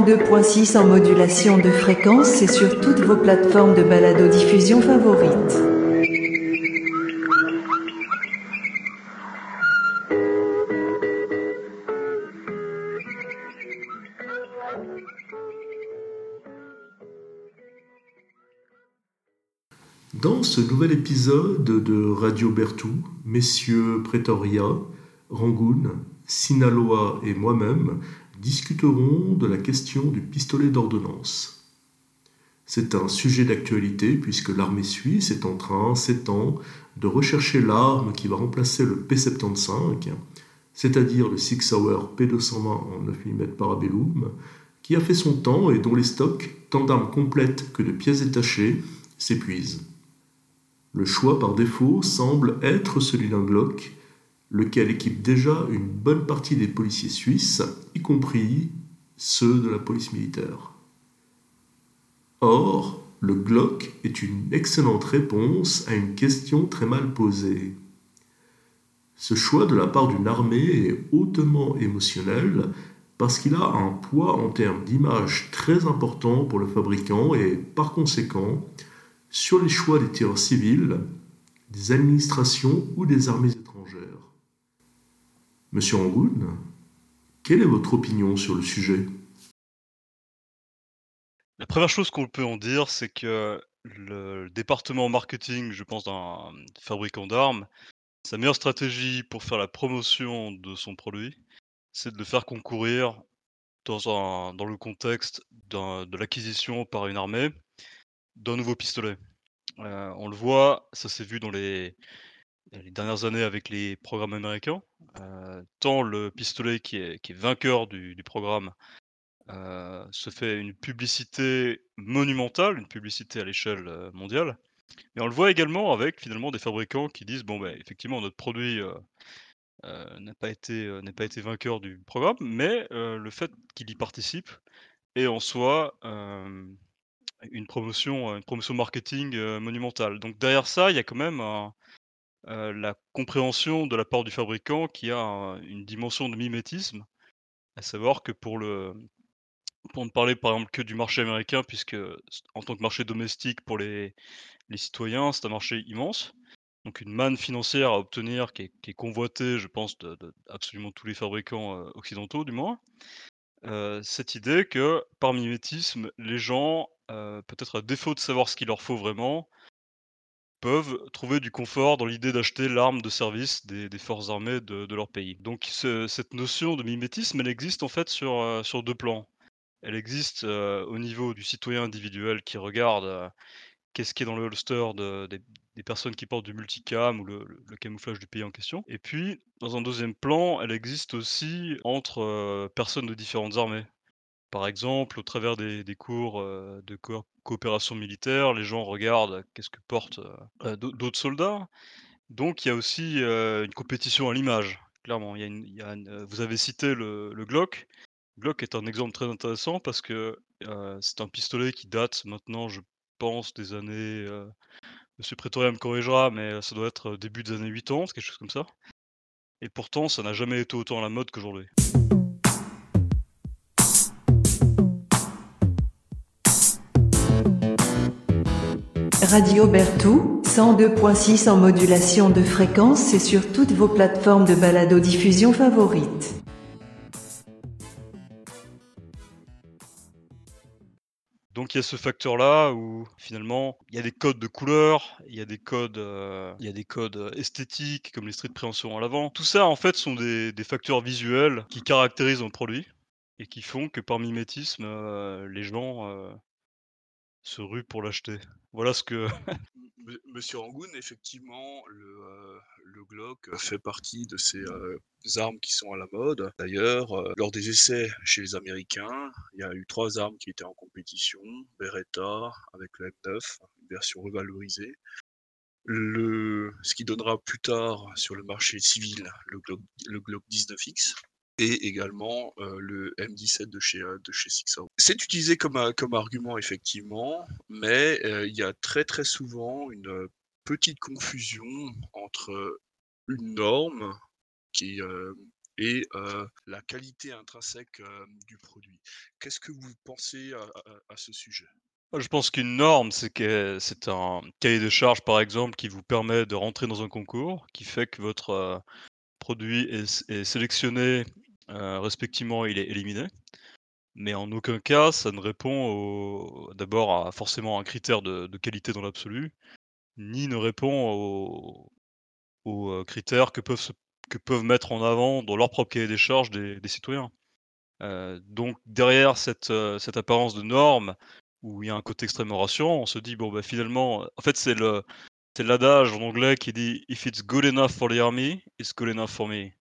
102.6 en modulation de fréquence et sur toutes vos plateformes de balado-diffusion favorites. Dans ce nouvel épisode de Radio Bertou, messieurs Pretoria, Rangoon, Sinaloa et moi-même discuterons de la question du pistolet d'ordonnance. C'est un sujet d'actualité puisque l'armée suisse est en train, s'étend, de rechercher l'arme qui va remplacer le P75, c'est-à-dire le Six Hour P220 en 9 mm Parabellum, qui a fait son temps et dont les stocks, tant d'armes complètes que de pièces détachées, s'épuisent. Le choix par défaut semble être celui d'un Glock, lequel équipe déjà une bonne partie des policiers suisses, y compris ceux de la police militaire. Or, le Glock est une excellente réponse à une question très mal posée. Ce choix de la part d'une armée est hautement émotionnel parce qu'il a un poids en termes d'image très important pour le fabricant et par conséquent sur les choix des tireurs civils, des administrations ou des armées étrangères. Monsieur Angoun, quelle est votre opinion sur le sujet? La première chose qu'on peut en dire, c'est que le département marketing, je pense, d'un fabricant d'armes, sa meilleure stratégie pour faire la promotion de son produit, c'est de le faire concourir dans le contexte de l'acquisition par une armée d'un nouveau pistolet. Euh, on le voit, ça s'est vu dans les, les dernières années avec les programmes américains. Euh, tant le pistolet qui est, vainqueur du, programme euh, se fait une publicité monumentale, une publicité à l'échelle euh, mondiale. Mais on le voit également avec finalement des fabricants qui disent bon ben effectivement notre produit n'a pas été n'est pas été vainqueur du programme, mais le fait qu'il y participe est en soi une promotion, une promotion marketing monumentale. Donc derrière ça, il y a quand même la compréhension de la part du fabricant qui a une dimension de mimétisme, à savoir que pour ne parler par exemple que du marché américain, puisque en tant que marché domestique pour les, citoyens, c'est un marché immense. Donc une manne financière à obtenir qui est, convoitée, je pense, de, absolument tous les fabricants occidentaux du moins. cette idée que par mimétisme, les gens peut-être à défaut de savoir ce qu'il leur faut vraiment, peuvent trouver du confort dans l'idée d'acheter l'arme de service des, forces armées de, leur pays. Donc cette notion de mimétisme, elle existe en fait sur, euh, deux plans. Elle existe euh, au niveau du citoyen individuel qui regarde qu'est-ce qui est dans le holster des, personnes qui portent du multicam ou le, camouflage du pays en question. Et puis, dans un deuxième plan, elle existe aussi entre personnes de différentes armées. Par exemple, au travers des, cours de coopération militaire, les gens regardent qu'est-ce que portent d'autres soldats. Donc il y a aussi une compétition à l'image, clairement. vous avez cité le, Glock. Glock est un exemple très intéressant parce que c'est un pistolet qui date maintenant, je pense, des années. Monsieur Prétorium me corrigera, mais ça doit être début des années 80, quelque chose comme ça. Et pourtant, ça n'a jamais été autant à la mode qu'aujourd'hui. Radio Bertou, 102.6 en modulation de fréquence et sur toutes vos plateformes de balado-diffusion favorites. Donc il y a ce facteur-là où finalement il y a des codes de couleurs, il y a des codes, euh, il y a des codes esthétiques comme les de préhension à l'avant. Tout ça en fait sont des, facteurs visuels qui caractérisent un produit et qui font que par mimétisme, euh, les gens euh, se ruent pour l'acheter. Voilà ce que Monsieur Rangoon, effectivement, le, le Glock fait partie de ces armes qui sont à la mode. D'ailleurs, lors des essais chez les Américains, il y a eu trois armes qui étaient en compétition. Beretta avec le M9, une version revalorisée. Le, ce qui donnera plus tard sur le marché civil le Glock, le Glock 19X et également le M17 de chez, de chez C'est utilisé comme, comme argument effectivement, mais il y a très très souvent une petite confusion entre une norme qui et la qualité intrinsèque du produit. Qu'est-ce que vous pensez à, ce sujet? Je pense qu'une norme, c'est que c'est un cahier de charges, par exemple, qui vous permet de rentrer dans un concours, qui fait que votre produit est, sélectionné, respectivement, il est éliminé. Mais en aucun cas, ça ne répond d'abord à forcément un critère de, qualité dans l'absolu, ni ne répond aux, critères que peuvent, que peuvent mettre en avant dans leur propre cahier des charges des, citoyens. donc derrière cette, cette apparence de norme, où il y a un côté extrêmement rassurant, on se dit, bon, bah, finalement, en fait, c'est c'est l'adage en anglais qui dit If it's good enough for the army, it's good enough for me.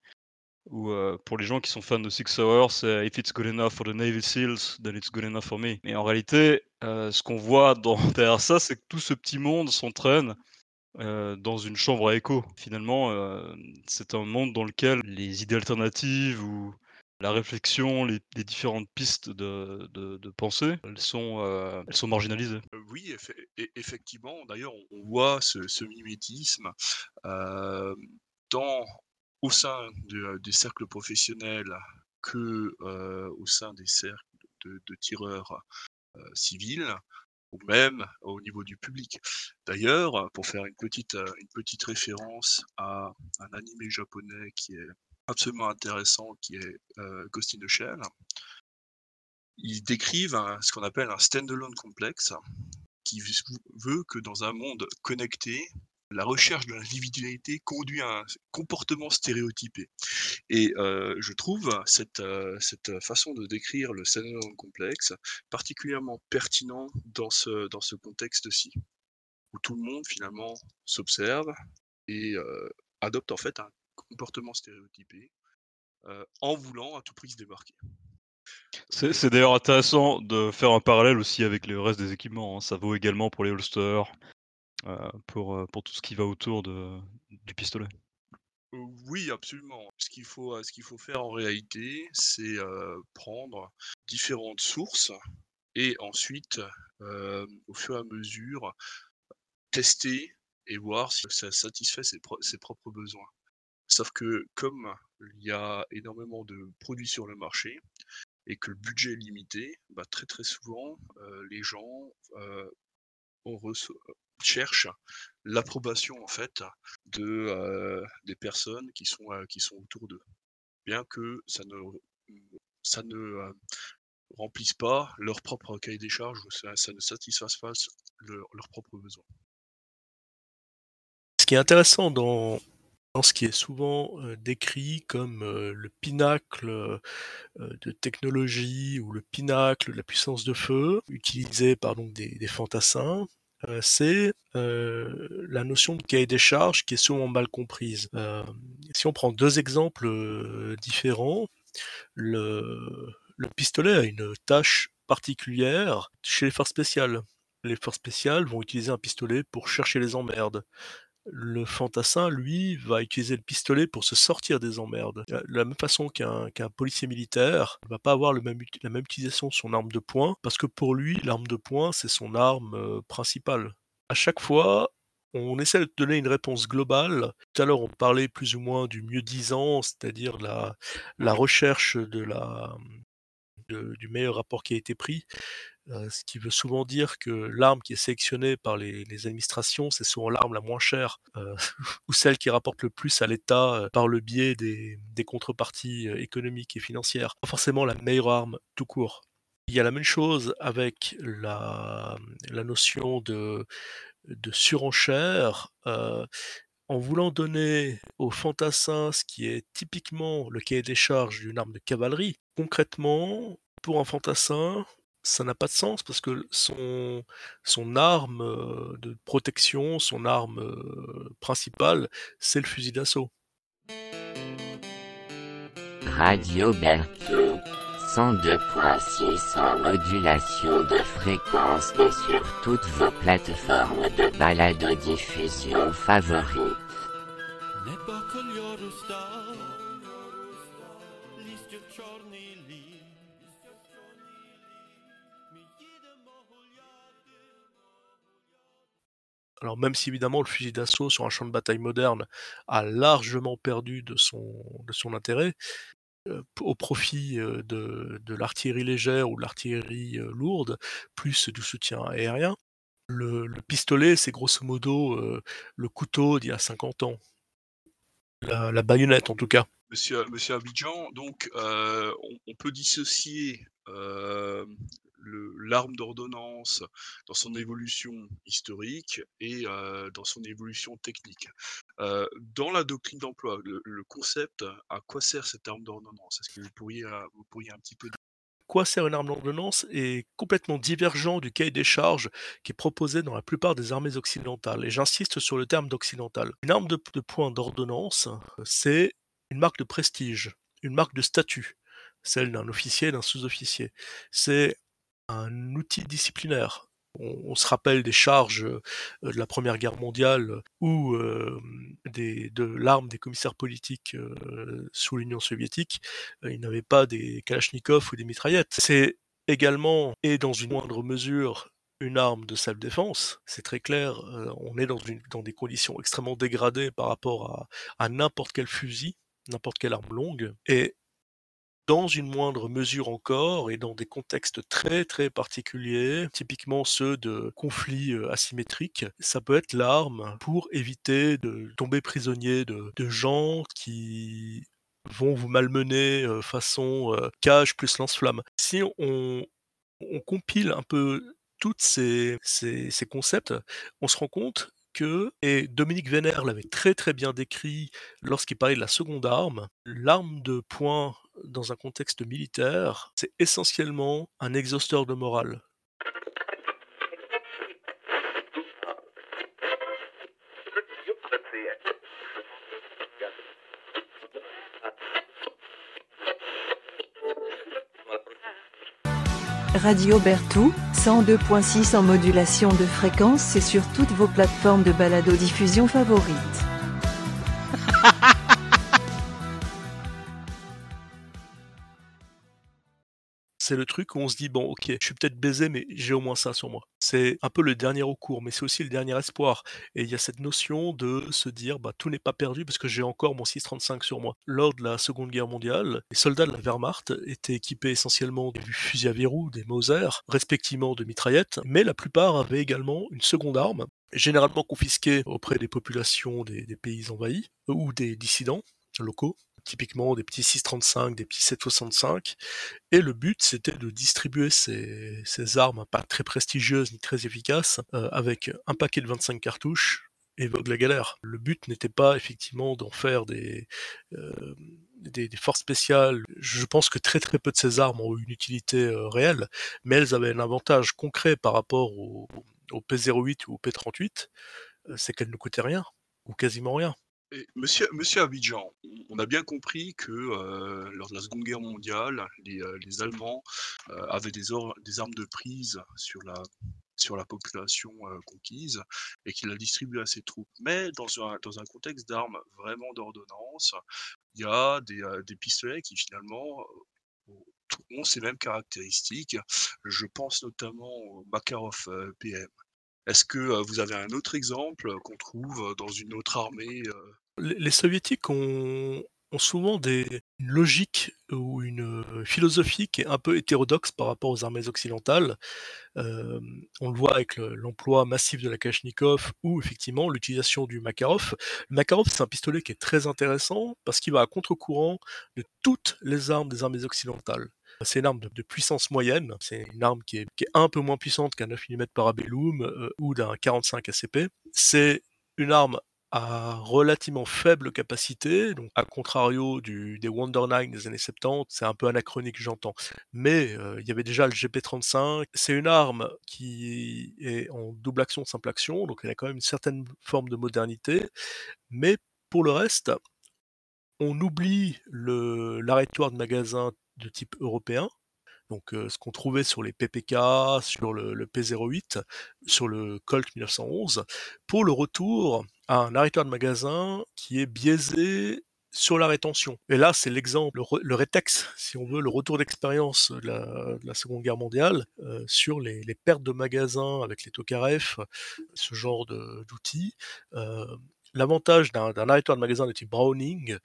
Ou pour les gens qui sont fans de Six Hours, c'est If it's good enough for the Navy SEALs, then it's good enough for me. Mais en réalité, ce qu'on voit derrière ça, c'est que tout ce petit monde s'entraîne dans une chambre à écho. Finalement, c'est un monde dans lequel les idées alternatives ou la réflexion, les, différentes pistes de, pensée, elles sont, elles sont marginalisées. oui, effectivement. D'ailleurs, on voit ce, mimétisme dans au sein des cercles professionnels que au sein des cercles de, tireurs civils ou même au niveau du public. D'ailleurs, pour faire une petite, une petite référence à un animé japonais qui est absolument intéressant, qui est Ghost in the Shell, ils décrivent ce qu'on appelle un standalone complexe, qui veut que dans un monde connecté, la recherche de l'individualité conduit à un comportement stéréotypé. Et je trouve cette, cette façon de décrire le syndrome complexe particulièrement pertinent dans ce, dans ce contexte-ci, où tout le monde finalement s'observe et adopte en fait un comportement stéréotypé en voulant à tout prix se démarquer. C'est d'ailleurs intéressant de faire un parallèle aussi avec le reste des équipements. Hein. Ça vaut également pour les holsters, euh, pour, euh, pour tout ce qui va autour du pistolet. Oui, absolument. Ce qu'il faut, euh, faut faire en réalité, c'est prendre différentes sources et ensuite, au fur et à mesure, tester et voir si ça satisfait ses, ses propres besoins. Sauf que comme il y a énormément de produits sur le marché et que le budget est limité, bah, très très souvent, les gens on, cherche l'approbation en fait de des personnes qui sont qui sont autour d'eux, bien que ça ne ça ne remplisse pas leur propre cahier des charges ou ça, ne satisfasse pas leurs propres besoins. Ce qui est intéressant dans, dans ce qui est souvent décrit comme le pinacle de technologie ou le pinacle de la puissance de feu utilisé par donc des fantassins, euh, c'est euh, la notion de cahier des charges qui est souvent mal comprise. Euh, si on prend deux exemples différents, le, pistolet a une tâche particulière chez les forces spéciales. Les forces spéciales vont utiliser un pistolet pour chercher les emmerdes. Le fantassin, lui, va utiliser le pistolet pour se sortir des emmerdes. De la même façon qu'un policier militaire ne va pas avoir la même utilisation de son arme de poing, parce que pour lui, l'arme de poing, c'est son arme euh, principale. À chaque fois, on essaie de donner une réponse globale. Tout à l'heure, on parlait plus ou moins du mieux disant, c'est-à-dire la, recherche du meilleur rapport qui a été pris. Euh, ce qui veut souvent dire que l'arme qui est sélectionnée par les, administrations, c'est souvent l'arme la moins chère, euh, ou celle qui rapporte le plus à l'État euh, par le biais des, contreparties économiques et financières. Pas forcément la meilleure arme tout court. Il y a la même chose avec la, notion de, de surenchère. en voulant donner aux fantassins ce qui est typiquement le cahier des charges d'une arme de cavalerie, concrètement, pour un fantassin, ça n'a pas de sens parce que son, son arme euh, de protection, son arme euh, principale, c'est le fusil d'assaut. Radio Berthaud, 102.6 en modulation de fréquence et sur toutes vos plateformes de balado-diffusion favorites. Alors même si évidemment le fusil d'assaut sur un champ de bataille moderne a largement perdu de son, intérêt, au profit de, l'artillerie légère ou de l'artillerie lourde, plus du soutien aérien. Le, le pistolet, c'est grosso modo le couteau d'il y a 50 ans. La, baïonnette en tout cas. Monsieur, Abidjan, donc on, on, peut dissocier l'arme d'ordonnance dans son évolution historique et dans son évolution technique. dans la doctrine d'emploi, le, concept, à quoi sert cette arme d'ordonnance? Est-ce que vous pourriez, vous pourriez un petit peu quoi sert une arme d'ordonnance est complètement divergent du cahier des charges qui est proposé dans la plupart des armées occidentales. Et j'insiste sur le terme d'occidental. Une arme de, de poing d'ordonnance, c'est une marque de prestige, une marque de statut, celle d'un officier d'un sous-officier. C'est un outil disciplinaire. On, se rappelle des charges euh, de la Première Guerre mondiale ou euh, de l'arme des commissaires politiques euh, sous l'Union soviétique. ils n'avaient pas des kalachnikovs ou des mitraillettes. C'est également, et dans une moindre mesure, une arme de self-défense, c'est très clair, on est dans, dans, des conditions extrêmement dégradées par rapport à, à n'importe quel fusil, n'importe quelle arme longue, et dans une moindre mesure encore et dans des contextes très très particuliers, typiquement ceux de conflits asymétriques, ça peut être l'arme pour éviter de tomber prisonnier de, gens qui vont vous malmener façon cage plus lance-flamme. Si on, compile un peu tous ces, ces, concepts, on se rend compte que, et Dominique Vénère l'avait très très bien décrit lorsqu'il parlait de la seconde arme, l'arme de poing dans un contexte militaire, c'est essentiellement un exhausteur de morale. Radio Bertou, 102.6 en modulation de fréquence et sur toutes vos plateformes de balado-diffusion favorites. c'est le truc où on se dit bon ok je suis peut-être baisé mais j'ai au moins ça sur moi. C'est un peu le dernier recours mais c'est aussi le dernier espoir. Et il y a cette notion de se dire bah tout n'est pas perdu parce que j'ai encore mon 635 sur moi. Lors de la seconde guerre mondiale les soldats de la Wehrmacht étaient équipés essentiellement des fusils à verrou des Mauser respectivement de mitraillettes mais la plupart avaient également une seconde arme généralement confisquée auprès des populations des, des pays envahis ou des dissidents locaux typiquement des petits 635, des petits 765. Et le but, c'était de distribuer ces, armes pas très prestigieuses ni très efficaces euh, avec un paquet de 25 cartouches et vogue la galère. Le but n'était pas effectivement d'en faire des, euh, des, forces spéciales. Je pense que très très peu de ces armes ont une utilité euh, réelle, mais elles avaient un avantage concret par rapport au P08 ou au P38, c'est qu'elles ne coûtaient rien, ou quasiment rien monsieur, Abidjan, on a bien compris que euh, lors de la Seconde Guerre mondiale, les, euh, Allemands euh, avaient des, armes de prise sur la, population conquise et qu'ils la distribuaient à ses troupes. Mais dans un, contexte d'armes vraiment d'ordonnance, il y a des, pistolets qui finalement ont ces mêmes caractéristiques. Je pense notamment au Makarov PM. Est-ce que vous avez un autre exemple qu'on trouve dans une autre armée Les soviétiques ont, souvent des, une logique ou une philosophie qui est un peu hétérodoxe par rapport aux armées occidentales. on le voit avec l'emploi massif de la Kalachnikov ou effectivement l'utilisation du Makarov. Le Makarov, c'est un pistolet qui est très intéressant parce qu'il va à contre-courant de toutes les armes des armées occidentales. C'est une arme de, puissance moyenne, c'est une arme qui est, un peu moins puissante qu'un 9 mm Parabellum euh, ou d'un 45 ACP. C'est une arme à relativement faible capacité, donc à contrario des Wonder 9 des années 70, c'est un peu anachronique j'entends, mais euh, il y avait déjà le GP35, c'est une arme qui est en double action, simple action, donc elle a quand même une certaine forme de modernité, mais pour le reste, on oublie l'arrêtoire de magasin de type européen, donc ce qu'on trouvait sur les PPK, sur le, P08, sur le Colt 1911, pour le retour un arrêteur de magasin qui est biaisé sur la rétention. Et là, c'est l'exemple, le, rétex, si on veut, le retour d'expérience de, la, Seconde Guerre mondiale sur les, pertes de magasins avec les Tokarev, ce genre d'outils L'avantage d'un arrêteur de magasin de type Browning,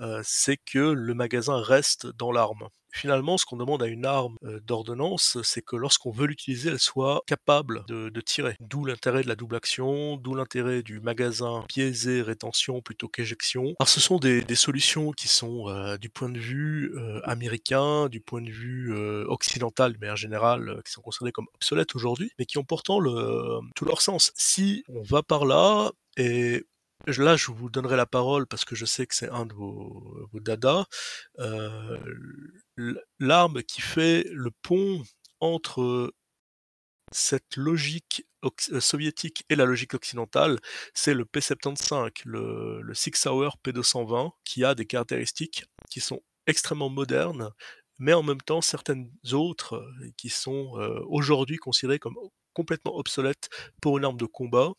euh, c'est que le magasin reste dans l'arme. Finalement, ce qu'on demande à une arme euh, d'ordonnance, c'est que lorsqu'on veut l'utiliser, elle soit capable de, tirer. D'où l'intérêt de la double action, d'où l'intérêt du magasin biaisé rétention plutôt qu'éjection. Alors ce sont des, solutions qui sont euh, du point de vue américain, du point de vue occidental, mais en général, qui sont considérées comme obsolètes aujourd'hui, mais qui ont pourtant tout leur sens. Si on va par là, et Là, je vous donnerai la parole parce que je sais que c'est un de vos, dadas. Euh, l'arme qui fait le pont entre cette logique euh, soviétique et la logique occidentale, c'est le P75, le, le Six Hour P220, qui a des caractéristiques qui sont extrêmement modernes, mais en même temps certaines autres euh, qui sont aujourd'hui considérées comme complètement obsolètes pour une arme de combat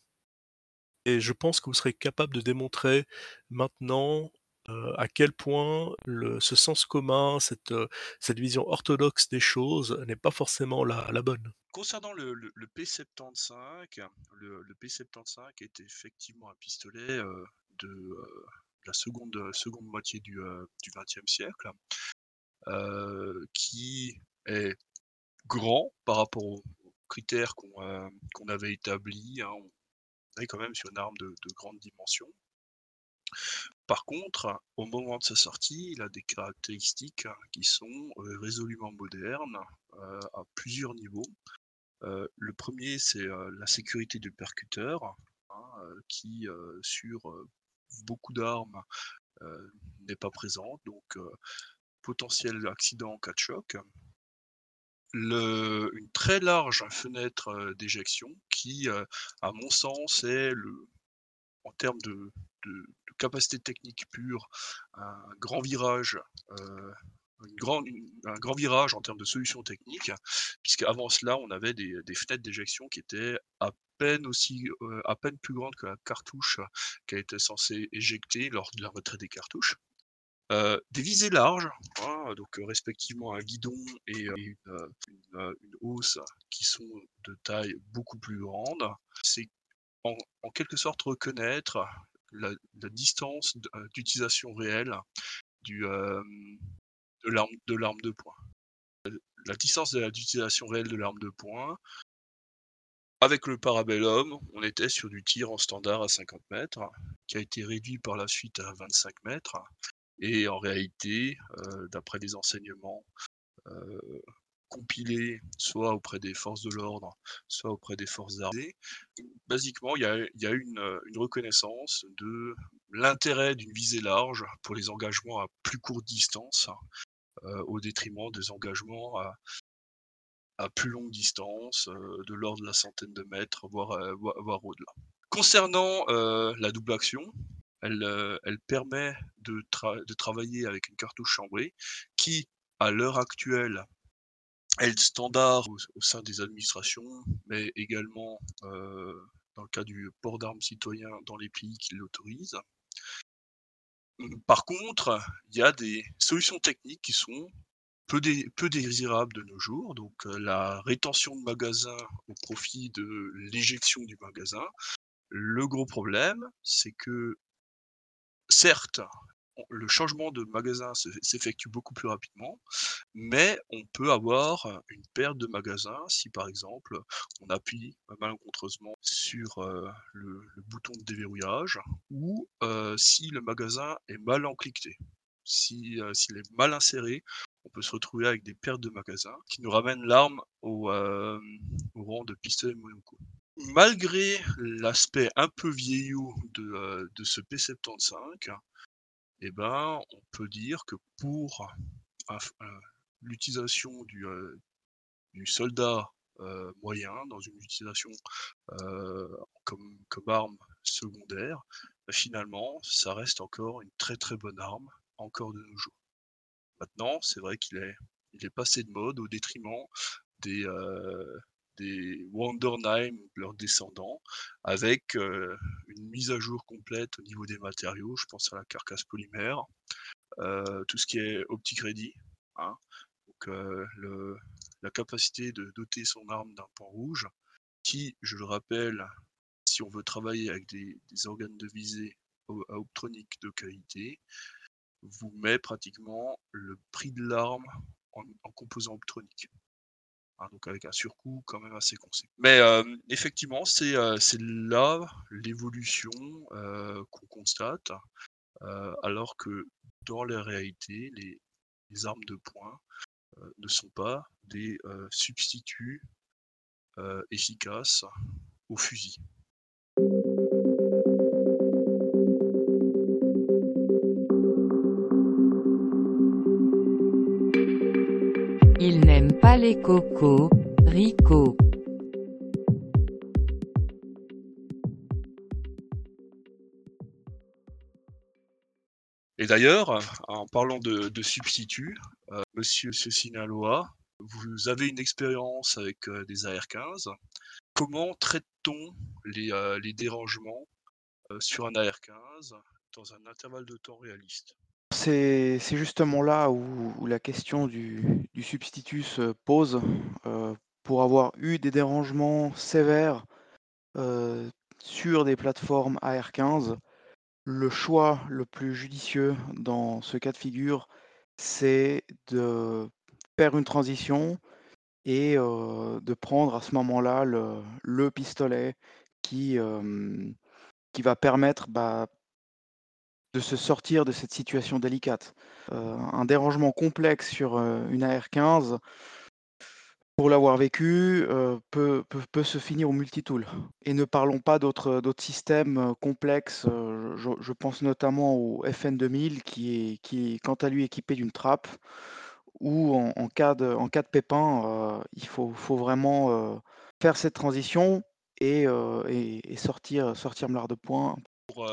et je pense que vous serez capable de démontrer maintenant à quel point ce sens commun, cette, cette vision orthodoxe des choses n'est pas forcément la, bonne. Concernant le, le, P75, le, P75 est effectivement un pistolet de la seconde, seconde moitié du XXe siècle, qui est grand par rapport aux critères qu'on avait établis. Hein est quand même sur une arme de, grande dimension. Par contre, au moment de sa sortie, il a des caractéristiques qui sont euh, résolument modernes euh, à plusieurs niveaux. Euh, le premier, c'est la sécurité du percuteur, hein, qui sur beaucoup d'armes n'est pas présente, donc potentiel accident en cas de choc une très large fenêtre d'éjection qui, à mon sens, est le, en termes de, capacité technique pure, un grand virage, un grand virage en termes de solutions techniques, puisqu'avant cela, on avait des, fenêtres d'éjection qui étaient à peine aussi, à peine plus grandes que la cartouche qui a été censée éjecter lors de la retraite des cartouches. Euh, des visées larges, hein, donc euh, respectivement un guidon et, euh, une, hausse qui sont de taille beaucoup plus grande. C'est en, quelque sorte reconnaître la, distance d'utilisation réelle de l'arme de poing. La distance d'utilisation réelle de l'arme de poing, avec le Parabellum, on était sur du tir en standard à 50 mètres, qui a été réduit par la suite à 25 mètres. Et en réalité, euh, d'après les enseignements euh, compilés soit auprès des forces de l'ordre, soit auprès des forces armées, basiquement, il y a, une, reconnaissance de l'intérêt d'une visée large pour les engagements à plus courte distance, euh, au détriment des engagements à, plus longue distance, de l'ordre de la centaine de mètres, voire, voire au-delà. Concernant la double action, euh, elle, permet de, travailler avec une cartouche chambrée qui, à l'heure actuelle, est standard au, sein des administrations, mais également euh, dans le cas du port d'armes citoyen dans les pays qui l'autorisent. Par contre, il y a des solutions techniques qui sont peu, peu désirables de nos jours. Donc euh, la rétention de magasin au profit de l'éjection du magasin. Le gros problème, c'est que certes, le changement de magasin s'effectue beaucoup plus rapidement, mais on peut avoir une perte de magasin si par exemple on appuie malencontreusement sur euh, le, bouton de déverrouillage ou euh, si le magasin est mal encliqueté. Euh, s'il est mal inséré, on peut se retrouver avec des pertes de magasin qui nous ramènent l'arme au, rang de pistolet monoco malgré l'aspect un peu vieillot de, euh, ce P75, eh ben, on peut dire que pour euh, l'utilisation du, euh, soldat moyen dans une utilisation comme, arme secondaire, bah, finalement, ça reste encore une très très bonne arme, encore de nos jours. Maintenant, c'est vrai qu'il est, il est passé de mode au détriment des, des Wandernheim, leurs descendants, avec euh, une mise à jour complète au niveau des matériaux. Je pense à la carcasse polymère, euh, tout ce qui est optique ready. Hein. Donc, euh, la capacité de doter son arme d'un pan rouge, qui, je le rappelle, si on veut travailler avec des, organes de visée à optronique de qualité, vous met pratiquement le prix de l'arme en, composant optronique. Donc avec un surcoût quand même assez conséquent. Mais effectivement, c'est là l'évolution qu'on constate, alors que dans la réalité, les, les armes de poing ne sont pas des substituts efficaces au fusil. Les cocos, Rico. Et d'ailleurs, en parlant de, substituts, euh, Monsieur vous avez une expérience avec euh, des AR-15. Comment traite-t-on les, euh, dérangements sur un AR-15 dans un intervalle de temps réaliste? C'est justement là où, la question du, substitut se pose. pour avoir eu des dérangements sévères sur des plateformes AR-15, le choix le plus judicieux dans ce cas de figure, c'est de faire une transition et de prendre à ce moment-là le pistolet qui, qui va permettre, bah de se sortir de cette situation délicate. un dérangement complexe sur, une AR-15 pour l'avoir vécu, peut peut se finir au multitool et ne parlons pas d'autres, systèmes, complexes, je pense notamment au FN 2000 qui est qui quant à lui équipé d'une trappe où en cas de en cas de pépin, il faut vraiment, faire cette transition et sortir sortir de poing pour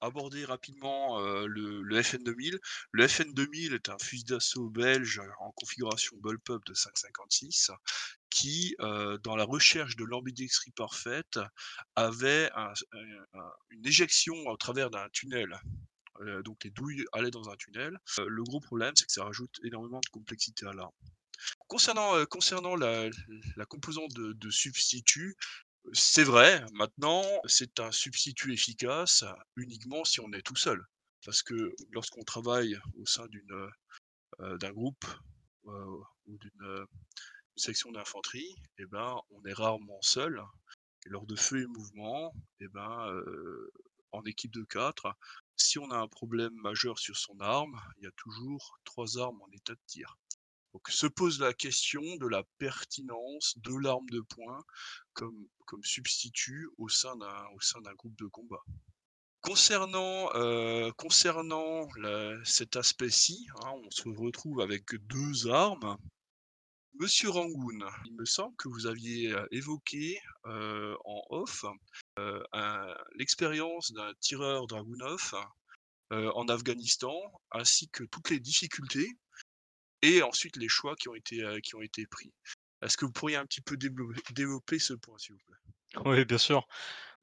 aborder rapidement le, FN2000, le FN2000 est un fusil d'assaut belge en configuration bullpup de 5,56 qui, dans la recherche de l'ambidextrie parfaite, avait une éjection au travers d'un tunnel. donc les douilles allaient dans un tunnel. le gros problème, c'est que ça rajoute énormément de complexité à l'arme. Concernant, concernant la, composante de substitut, c'est vrai, maintenant, c'est un substitut efficace uniquement si on est tout seul. Parce que lorsqu'on travaille au sein d'une, d'un groupe ou d'une section d'infanterie, eh ben, on est rarement seul. Lors de feu et mouvement, eh ben, en équipe de quatre, si on a un problème majeur sur son arme, il y a toujours trois armes en état de tir. Donc se pose la question de la pertinence de l'arme de poing comme, comme substitut au sein d'un groupe de combat. Concernant, euh, concernant cet aspect-ci, hein, on se retrouve avec deux armes. Monsieur Rangoon, il me semble que vous aviez euh, évoqué euh, en off l'expérience d'un tireur Dragunov en Afghanistan, ainsi que toutes les difficultés et ensuite les choix qui ont été, qui ont été pris. Est-ce que vous pourriez un petit peu développer, ce point, s'il vous plaît? Oui, bien sûr.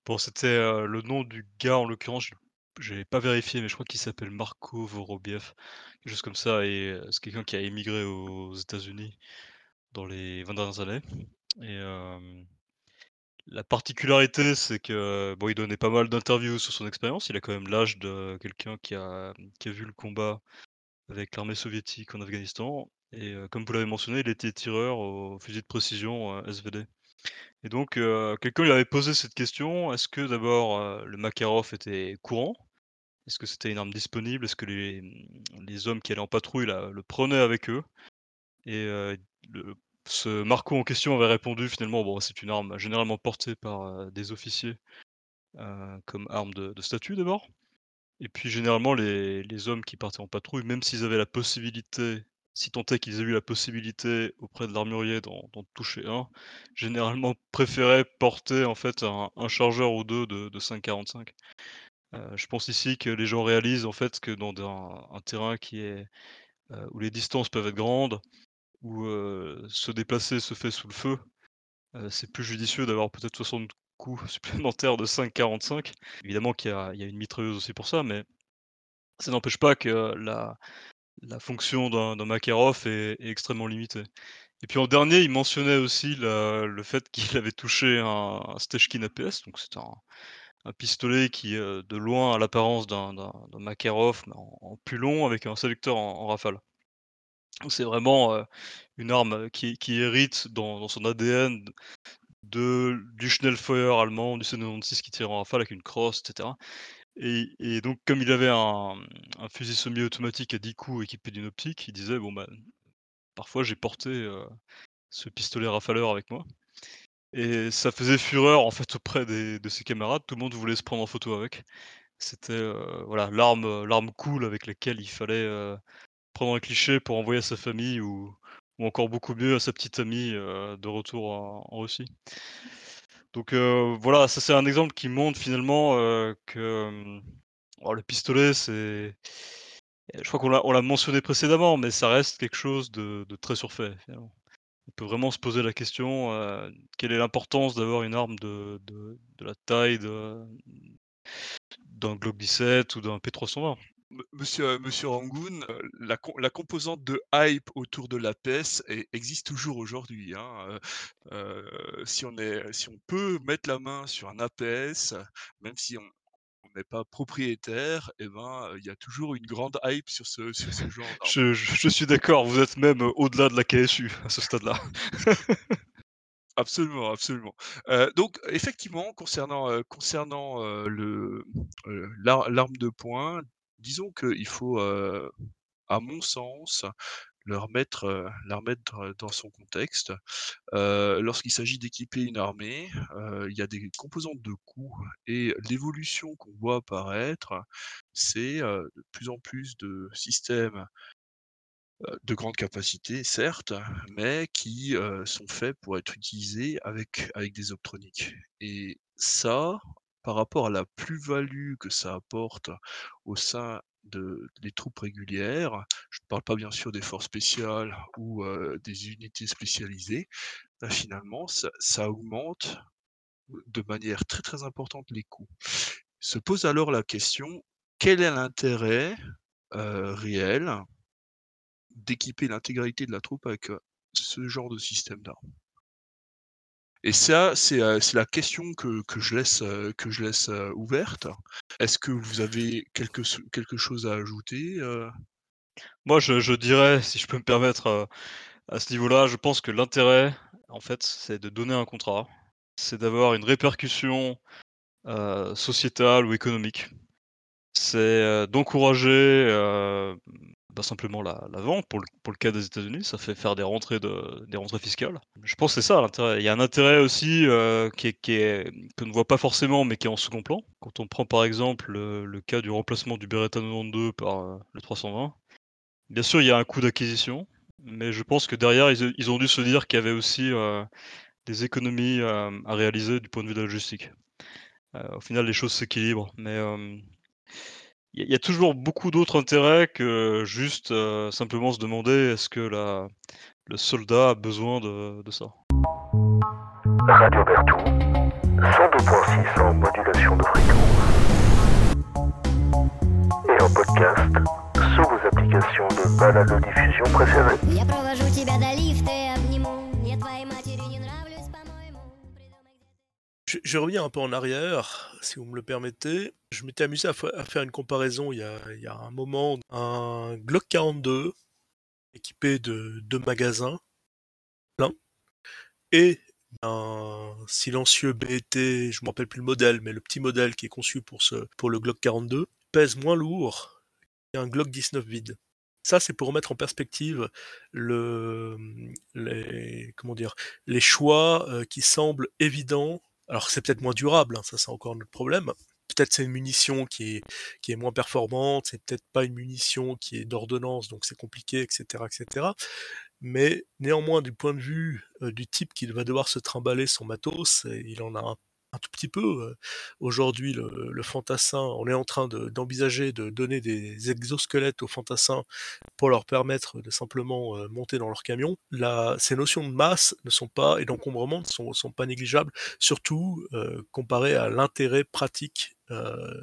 Bon, c'était le nom du gars, en l'occurrence, je n'ai pas vérifié, mais je crois qu'il s'appelle Marco Vorobiev, quelque chose comme ça, et c'est quelqu'un qui a émigré aux États-Unis dans les 20 dernières années. Et la particularité, c'est que bon, il donnait pas mal d'interviews sur son expérience. Il a quand même l'âge de quelqu'un qui a, qui a vu le combat avec l'armée soviétique en Afghanistan. Et comme vous l'avez mentionné, il était tireur au fusil de précision SVD. Et donc, quelqu'un lui avait posé cette question est-ce que d'abord le Makarov était courant? Est-ce que c'était une arme disponible? Est-ce que les, les, hommes qui allaient en patrouille le prenaient avec eux? Et ce Marco en question avait répondu finalement bon, c'est une arme généralement portée par des officiers comme arme de statut d'abord. Et puis généralement les hommes qui partaient en patrouille, même s'ils avaient la possibilité, si tant est qu'ils aient eu la possibilité auprès de l'armurier d'en toucher un, généralement préféraient porter en fait un chargeur ou deux de de 5,45. je pense ici que les gens réalisent en fait que dans un terrain qui est, où les distances peuvent être grandes, où, se déplacer se fait sous le feu, c'est plus judicieux d'avoir peut-être 60 coup supplémentaire de 5,45. Évidemment qu'il y, a une mitrailleuse aussi pour ça, mais ça n'empêche pas que la, fonction d'un Makarov est, extrêmement limitée. Et puis en dernier, il mentionnait aussi le fait qu'il avait touché un, Stechkin APS, donc c'est un, pistolet qui, euh, de loin, a l'apparence d'un Makarov, mais en, plus long, avec un sélecteur en, en rafale. C'est vraiment euh, une arme qui, hérite dans son ADN de, du Schnellfeuer allemand, du C96 qui tire en rafale avec une crosse, etc. Et, donc, comme il avait un, fusil semi-automatique à 10 coups équipé d'une optique, il disait Bon, bah, parfois j'ai porté euh, ce pistolet rafaleur avec moi. Et ça faisait fureur en fait auprès de ses camarades. Tout le monde voulait se prendre en photo avec. C'était euh, voilà l'arme, l'arme cool avec laquelle il fallait euh, prendre un cliché pour envoyer à sa famille ou, ou encore beaucoup mieux à sa petite amie euh, de retour en, Russie. Donc euh, voilà, ça c'est un exemple qui montre finalement euh, que oh, le pistolet, c'est. Je crois qu'on l'a, on l'a mentionné précédemment, mais ça reste quelque chose de, très surfait. On peut vraiment se poser la question quelle est l'importance d'avoir une arme de, la taille d'un Glock 17 ou d'un P320 M- Monsieur, Monsieur Rangoon, euh, la, com- la composante de hype autour de l'APS e- existe toujours aujourd'hui. hein. Euh, euh, si, on est, si on peut mettre la main sur un APS, même si on n'est pas propriétaire, eh ben, il y a toujours une grande hype sur ce, sur ce genre je, je- je suis d'accord, vous êtes même euh, au-delà de la KSU à ce stade-là. Absolument, absolument. Donc effectivement, concernant, le, l'arme de poing, disons qu'il faut, à mon sens, le remettre, heu, la remettre, dans son contexte. Lorsqu'il s'agit d'équiper une armée, il y a des composantes de coût et l'évolution qu'on voit apparaître, c'est, de plus en plus de systèmes de grande capacité certes, mais qui, sont faits pour être utilisés avec avec des optroniques et ça, par rapport à la plus-value que ça apporte au sein de des troupes régulières, je ne parle pas bien sûr des forces spéciales ou, des unités spécialisées, bah, finalement ça augmente, de manière très, très importante les coûts. Se pose alors la question: quel est l'intérêt, réel d'équiper l'intégralité de la troupe avec, ce genre de système d'armes. Et ça, c'est, la question que je laisse, ouverte. Est-ce que vous avez quelque chose à ajouter? Moi, je, dirais, si je peux me permettre, à ce niveau-là, je pense que l'intérêt, en fait, c'est de donner un contrat, c'est d'avoir une répercussion sociétale ou économique. C'est d'encourager bah, simplement la, vente pour le, cas des États-Unis, ça fait faire des rentrées, de, rentrées fiscales. Je pense que c'est ça l'intérêt. Il y a un intérêt aussi euh, qui qui ne voit pas forcément mais qui est en second plan. Quand on prend par exemple le, cas du remplacement du Beretta 92 par euh, le 320, bien sûr il y a un coût d'acquisition, mais je pense que derrière ils, ont dû se dire qu'il y avait aussi euh, des économies euh, à réaliser du point de vue de la logistique. Au final les choses s'équilibrent, mais il y, a- il y a toujours beaucoup d'autres intérêts que juste euh, simplement se demander est-ce que la, le soldat a besoin de, de ça. Radio Bertou, 102.6 en modulation de fréquence. Et en podcast sur vos applications de balado-diffusion préférées. Je, je reviens un peu en arrière, si vous me le permettez. Je m'étais amusé à, fa- à faire une comparaison il y, a, un moment. Un Glock 42 équipé de deux magasins pleins et un silencieux BT, je me rappelle plus le modèle, mais le petit modèle qui est conçu pour, le Glock 42, pèse moins lourd qu'un Glock 19 vide. Ça, c'est pour remettre en perspective les choix euh, qui semblent évidents. Alors, c'est peut-être moins durable, hein, ça, c'est encore notre problème. Peut-être c'est une munition qui est, moins performante, c'est peut-être pas une munition qui est d'ordonnance, donc c'est compliqué, etc., etc. Mais néanmoins, du point de vue euh, du type qui va devoir se trimballer son matos, il en a un, tout petit peu. Aujourd'hui, le, fantassin, on est en train de- d'envisager de, donner des exosquelettes aux fantassins pour leur permettre de simplement monter dans leur camion. Ces notions de masse ne sont pas, et d'encombrement ne sont, pas négligeables, surtout comparé à l'intérêt pratique,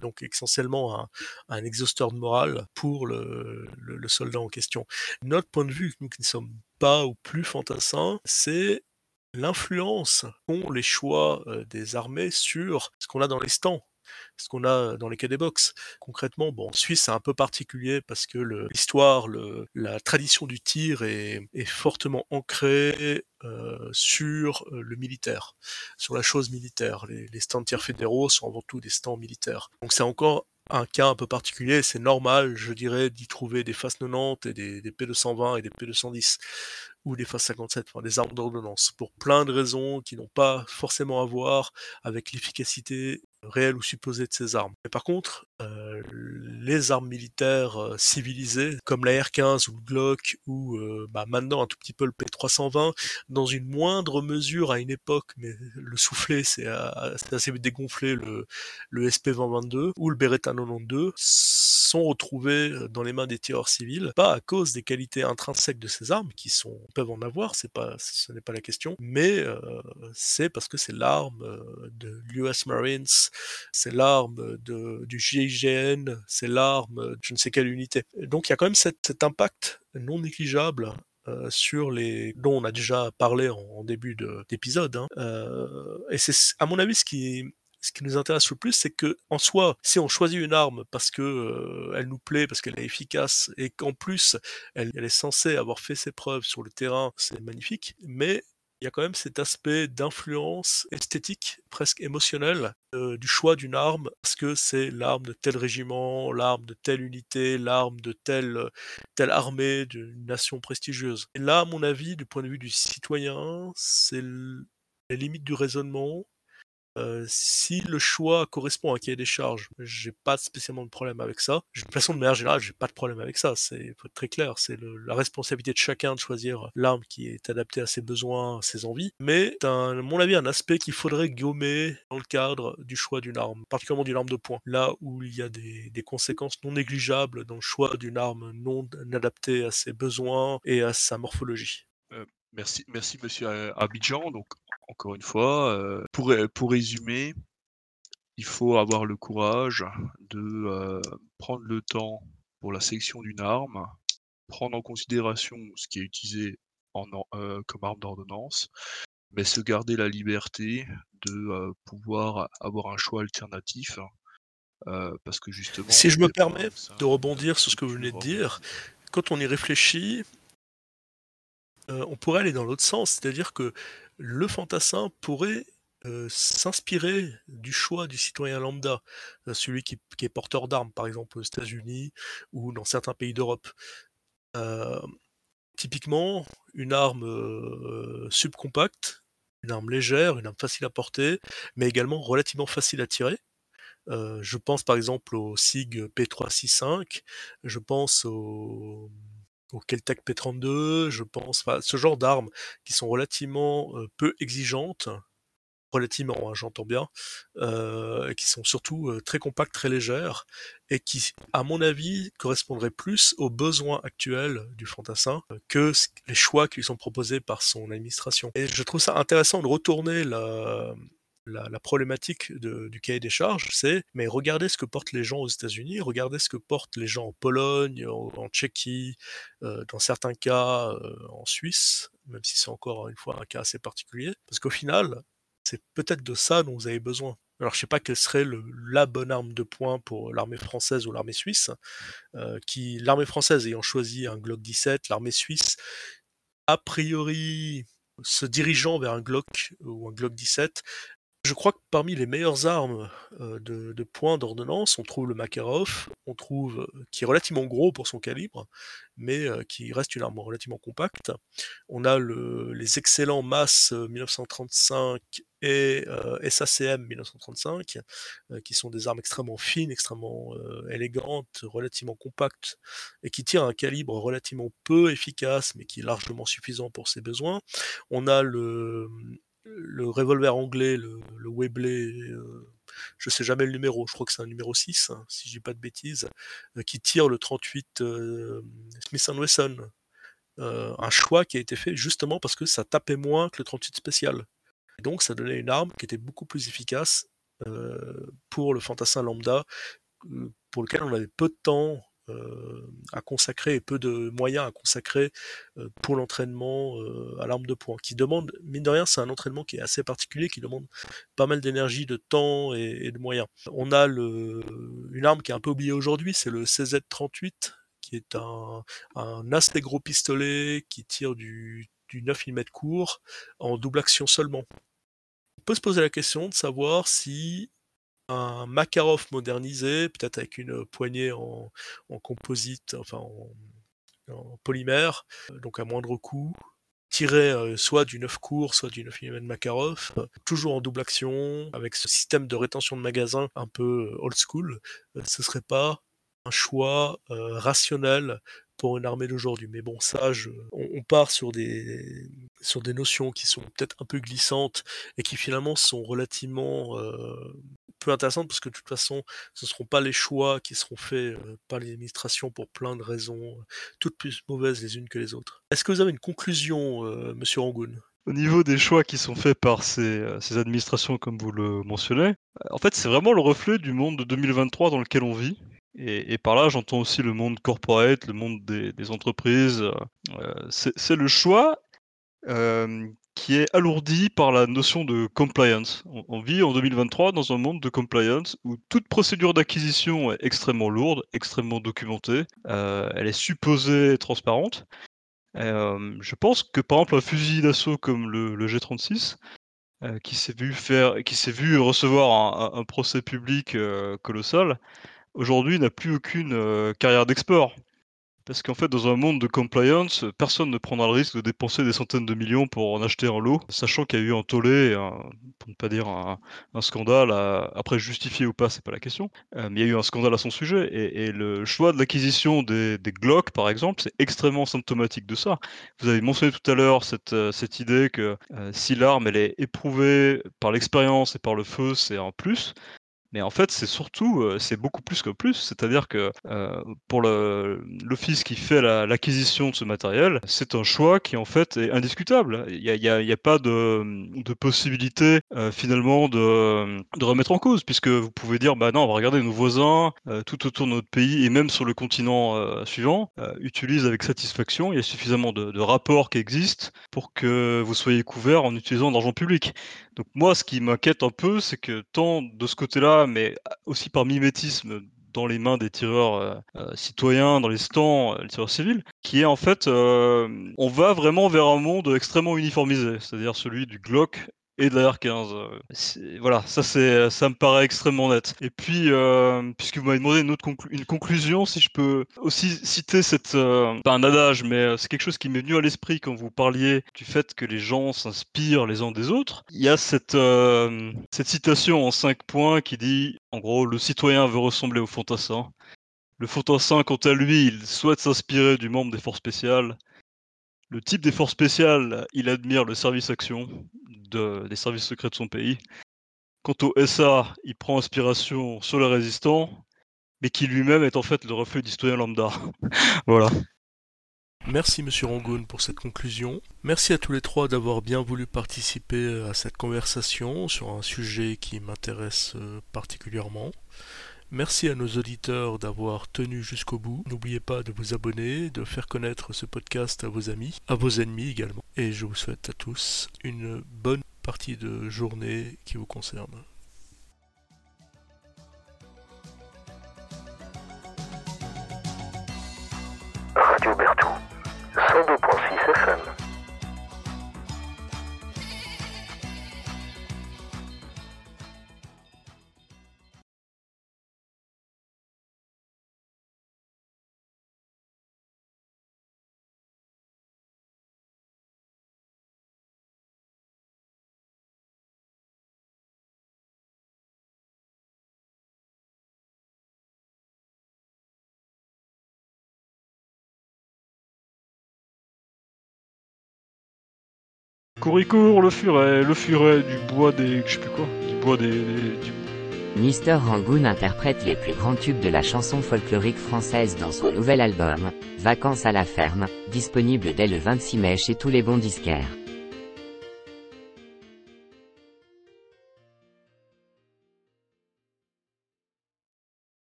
donc essentiellement un, exhausteur de morale pour le, le- soldat en question. Notre point de vue, nous qui ne sommes pas ou plus fantassin, c'est l'influence qu'ont les choix des armées sur ce qu'on a dans les stands ce qu'on a dans les quais des box. Concrètement, bon, en Suisse, c'est un peu particulier parce que l'histoire, la tradition du tir est, fortement ancrée sur le militaire, sur la chose militaire. Les, stands de tir fédéraux sont avant tout des stands militaires. Donc c'est encore un cas un peu particulier, c'est normal, je dirais, d'y trouver des FAS 90 et des P220 et des P210 ou des FAS 57, enfin des armes d'ordonnance, pour plein de raisons qui n'ont pas forcément à voir avec l'efficacité réelle ou supposée de ces armes. Mais par contre, euh, les armes militaires euh, civilisées, comme la R15 ou le Glock, ou euh, bah, maintenant un tout petit peu le P320, dans une moindre mesure à une époque, mais le soufflet c'est assez dégonflé, le, le SP2022 ou le Beretta 92, sont retrouvés dans les mains des tireurs civils, pas à cause des qualités intrinsèques de ces armes, qui sont peuvent en avoir, pas, ce n'est pas la question, mais c'est parce que c'est l'arme de l'US Marines, c'est l'arme du GIGN, c'est l'arme de je ne sais quelle unité. Donc il y a quand même cet, impact non négligeable euh, sur les dont on a déjà parlé en, début d'épisode. Hein. Euh, et c'est à mon avis ce qui nous intéresse le plus, c'est que en soi, si on choisit une arme parce que euh, nous plaît, parce qu'elle est efficace et qu'en plus elle, elle, est censée avoir fait ses preuves sur le terrain, c'est magnifique. Mais il y a quand même cet aspect d'influence esthétique, presque émotionnelle, euh, du choix d'une arme, parce que c'est l'arme de tel régiment, l'arme de telle unité, l'arme de telle, telle armée d'une nation prestigieuse. Et là, à mon avis, du point de vue du citoyen, c'est les limites du raisonnement si le choix correspond à un cahier des charges, j'ai pas spécialement de problème avec ça. De toute façon, de manière générale, j'ai pas de problème avec ça. C'est très clair. C'est la responsabilité de chacun de choisir l'arme qui est adaptée à ses besoins, à ses envies. Mais c'est, à mon avis, un aspect qu'il faudrait gommer dans le cadre du choix d'une arme, particulièrement d'une arme de poing. Là où il y a des, conséquences non négligeables dans le choix d'une arme non adaptée à ses besoins et à sa morphologie. Merci, merci Monsieur Abidjan. Encore une fois, euh, pour, pour résumer, il faut avoir le courage de euh, prendre le temps pour la sélection d'une arme, prendre en considération ce qui est utilisé en, euh, comme arme d'ordonnance, mais se garder la liberté de euh, pouvoir avoir un choix alternatif. Euh, parce que justement. Si je me permets de rebondir sur ce que vous venez de dire, quand on y réfléchit, euh, on pourrait aller dans l'autre sens, c'est-à-dire que le fantassin pourrait euh, s'inspirer du choix du citoyen lambda, euh, celui qui, est porteur d'armes, par exemple aux États-Unis ou dans certains pays d'Europe. Euh, typiquement, une arme subcompacte, une arme légère, une arme facile à porter, mais également relativement facile à tirer. Je pense par exemple au SIG P365, je pense au au Keltec P32, je pense, enfin, ce genre d'armes qui sont relativement peu exigeantes, relativement, hein, j'entends bien, euh, qui sont surtout très compactes, très légères, et qui, à mon avis, correspondraient plus aux besoins actuels du fantassin que les choix qui lui sont proposés par son administration. Et je trouve ça intéressant de retourner la, la, problématique du cahier des charges, c'est mais regardez ce que portent les gens aux États-Unis, regardez ce que portent les gens en Pologne, en, Tchéquie, euh, dans certains cas euh, en Suisse, même si c'est encore une fois un cas assez particulier, parce qu'au final, c'est peut-être de ça dont vous avez besoin. Alors je sais pas quelle serait la bonne arme de poing pour l'armée française ou l'armée suisse, euh, qui l'armée française ayant choisi un Glock 17, l'armée suisse a priori se dirigeant vers un Glock ou un Glock 17 je crois que parmi les meilleures armes euh, de, de poing d'ordonnance, on trouve le Makarov, on trouve euh, qui est relativement gros pour son calibre, mais euh, qui reste une arme relativement compacte. On a le, les excellents MAS 1935 et SACM 1935, euh, qui sont des armes extrêmement fines, extrêmement élégantes, relativement compactes, et qui tirent un calibre relativement peu efficace, mais qui est largement suffisant pour ses besoins. On a le le revolver anglais, le, le Webley, euh, je sais jamais le numéro, je crois que c'est un numéro 6, hein, si je dis pas de bêtises, euh, qui tire le 38 euh, Smith Wesson. Euh, un choix qui a été fait justement parce que ça tapait moins que le 38 spécial. Donc ça donnait une arme qui était beaucoup plus efficace pour le fantassin lambda, pour lequel on avait peu de temps à consacrer et peu de moyens à consacrer euh, pour l'entraînement euh, à l'arme de poing, qui demande, mine de rien, c'est un entraînement qui est assez particulier, qui demande pas mal d'énergie, de temps et, de moyens. On a une arme qui est un peu oubliée aujourd'hui, c'est le CZ38, qui est un, un assez gros pistolet qui tire du, du 9 mm court en double action seulement. On peut se poser la question de savoir si un Makarov modernisé, peut-être avec une poignée en, composite, enfin en, polymère, euh, donc à moindre coût, tiré euh, soit du 9 court, soit du 9 mm Makarov, euh, toujours en double action, avec ce système de rétention de magasin un peu old school, euh, ce serait pas un choix rationnel pour une armée d'aujourd'hui. Mais bon, ça, on, part sur des, sur des notions qui sont peut-être un peu glissantes et qui finalement sont relativement euh, peu intéressantes parce que de toute façon, ce ne seront pas les choix qui seront faits euh, par les administrations pour plein de raisons, euh, toutes plus mauvaises les unes que les autres. Est-ce que vous avez une conclusion, Monsieur Rangoon? Au niveau des choix qui sont faits par ces, ces administrations, comme vous le mentionnez, en fait, c'est vraiment le reflet du monde de 2023 dans lequel on vit. Et, par là, j'entends aussi le monde corporate, le monde des, entreprises. euh, c'est le choix euh, qui est alourdi par la notion de compliance. On, vit en 2023 dans un monde de compliance où toute procédure d'acquisition est extrêmement lourde, extrêmement documentée, euh, elle est supposée transparente. Je pense que par exemple un fusil d'assaut comme le, le G36, euh, qui s'est vu faire, qui s'est vu recevoir un, procès public colossal, aujourd'hui n'a plus aucune euh, carrière d'export. Parce qu'en fait, dans un monde de compliance, personne ne prendra le risque de dépenser des centaines de millions pour en acheter un lot, sachant qu'il y a eu un tollé, pour ne pas dire un, scandale, après justifié ou pas, c'est pas la question, euh, mais il y a eu un scandale à son sujet, et, le choix de l'acquisition des, des Glock, par exemple, c'est extrêmement symptomatique de ça. Vous avez mentionné tout à l'heure cette, euh, idée que si l'arme elle est éprouvée par l'expérience et par le feu, c'est un plus. Mais en fait, c'est surtout, euh, c'est beaucoup plus que plus. C'est-à-dire que euh, pour l'office qui fait la- l'acquisition de ce matériel, c'est un choix qui en fait est indiscutable. Il n'y a, pas de, possibilité euh, finalement de, remettre en cause, puisque vous pouvez dire, bah non, on va regarder nos voisins tout autour de notre pays et même sur le continent suivant utilisent avec satisfaction. Il y a suffisamment de, de rapports qui existent pour que vous soyez couverts en utilisant de l'argent public. Donc moi, ce qui m'inquiète un peu, c'est que tant de ce côté-là, mais aussi par mimétisme dans les mains des tireurs euh, euh, citoyens, dans les stands, euh, les tireurs civils, qui est en fait, on va vraiment vers un monde extrêmement uniformisé, c'est-à-dire celui du Glock et de la R15. euh, Voilà, ça c'est, ça me paraît extrêmement net. Et puis, euh, puisque vous m'avez demandé une autre conclusion, si je peux aussi citer cette, euh, pas un adage, mais c'est quelque chose qui m'est venu à l'esprit quand vous parliez du fait que les gens s'inspirent les uns des autres. Il y a cette, cette citation en cinq points qui dit, en gros, le citoyen veut ressembler au fantassin. Le fantassin, quant à lui, il souhaite s'inspirer du membre des forces spéciales. Le type des forces spéciales, il admire le service action de- des services secrets de son pays. Quant au SA, il prend inspiration sur les résistants, mais qui lui-même est en fait le reflet du citoyen lambda. voilà. Merci Monsieur Rangoon pour cette conclusion. Merci à tous les trois d'avoir bien voulu participer à cette conversation sur un sujet qui m'intéresse euh, particulièrement. Merci à nos auditeurs d'avoir tenu jusqu'au bout. N'oubliez pas de vous abonner, de faire connaître ce podcast à vos amis, à vos ennemis également. Et je vous souhaite à tous une bonne partie de journée qui vous concerne. Du... Mister Rangoon interprète les plus grands tubes de la chanson folklorique française dans son nouvel album, Vacances à la ferme, disponible dès le 26 mai chez tous les bons disquaires.